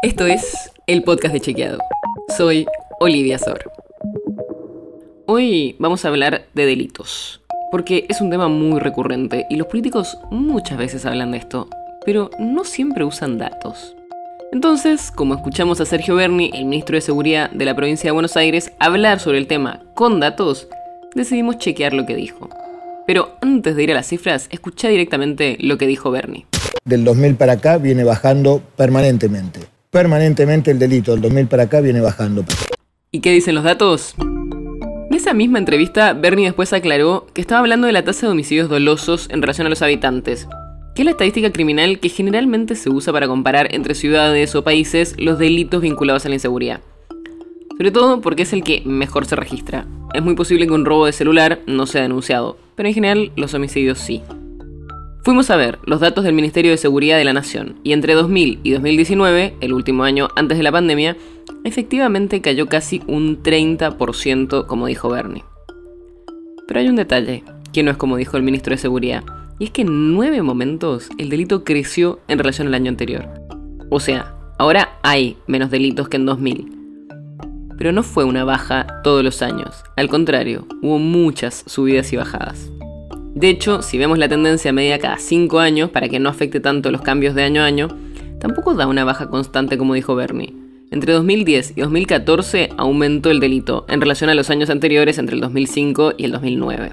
Esto es el podcast de Chequeado. Soy Olivia Sor. Hoy vamos a hablar de delitos, porque es un tema muy recurrente y los políticos muchas veces hablan de esto, pero no siempre usan datos. Entonces, como escuchamos a Sergio Berni, el ministro de Seguridad de la provincia de Buenos Aires, hablar sobre el tema con datos, decidimos chequear lo que dijo. Pero antes de ir a las cifras, escucha directamente lo que dijo Berni. Del 2000 para acá viene bajando permanentemente. Permanentemente el delito del 2000 para acá viene bajando. ¿Y qué dicen los datos? En esa misma entrevista, Bernie después aclaró que estaba hablando de la tasa de homicidios dolosos en relación a los habitantes, que es la estadística criminal que generalmente se usa para comparar entre ciudades o países los delitos vinculados a la inseguridad. Sobre todo porque es el que mejor se registra. Es muy posible que un robo de celular no sea denunciado, pero en general los homicidios sí. Fuimos a ver los datos del Ministerio de Seguridad de la Nación y entre 2000 y 2019, el último año antes de la pandemia, efectivamente cayó casi un 30%, como dijo Bernie. Pero hay un detalle, que no es como dijo el ministro de Seguridad, y es que en nueve momentos el delito creció en relación al año anterior. O sea, ahora hay menos delitos que en 2000. Pero no fue una baja todos los años, al contrario, hubo muchas subidas y bajadas. De hecho, si vemos la tendencia media cada 5 años, para que no afecte tanto los cambios de año a año, tampoco da una baja constante como dijo Bernie. Entre 2010 y 2014 aumentó el delito en relación a los años anteriores entre el 2005 y el 2009.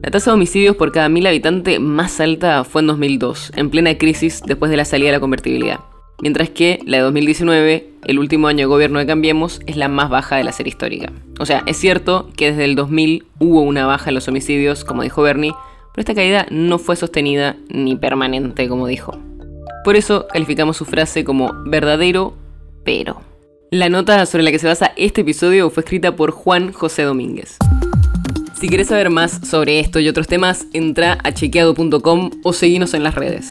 La tasa de homicidios por cada mil habitantes más alta fue en 2002, en plena crisis después de la salida de la convertibilidad mientras que la de 2019, el último año de gobierno de Cambiemos, es la más baja de la serie histórica. O sea, es cierto que desde el 2000 hubo una baja en los homicidios, como dijo Bernie, pero esta caída no fue sostenida ni permanente, como dijo. Por eso calificamos su frase como verdadero, pero. La nota sobre la que se basa este episodio fue escrita por Juan José Domínguez. Si quieres saber más sobre esto y otros temas, entra a chequeado.com o seguinos en las redes.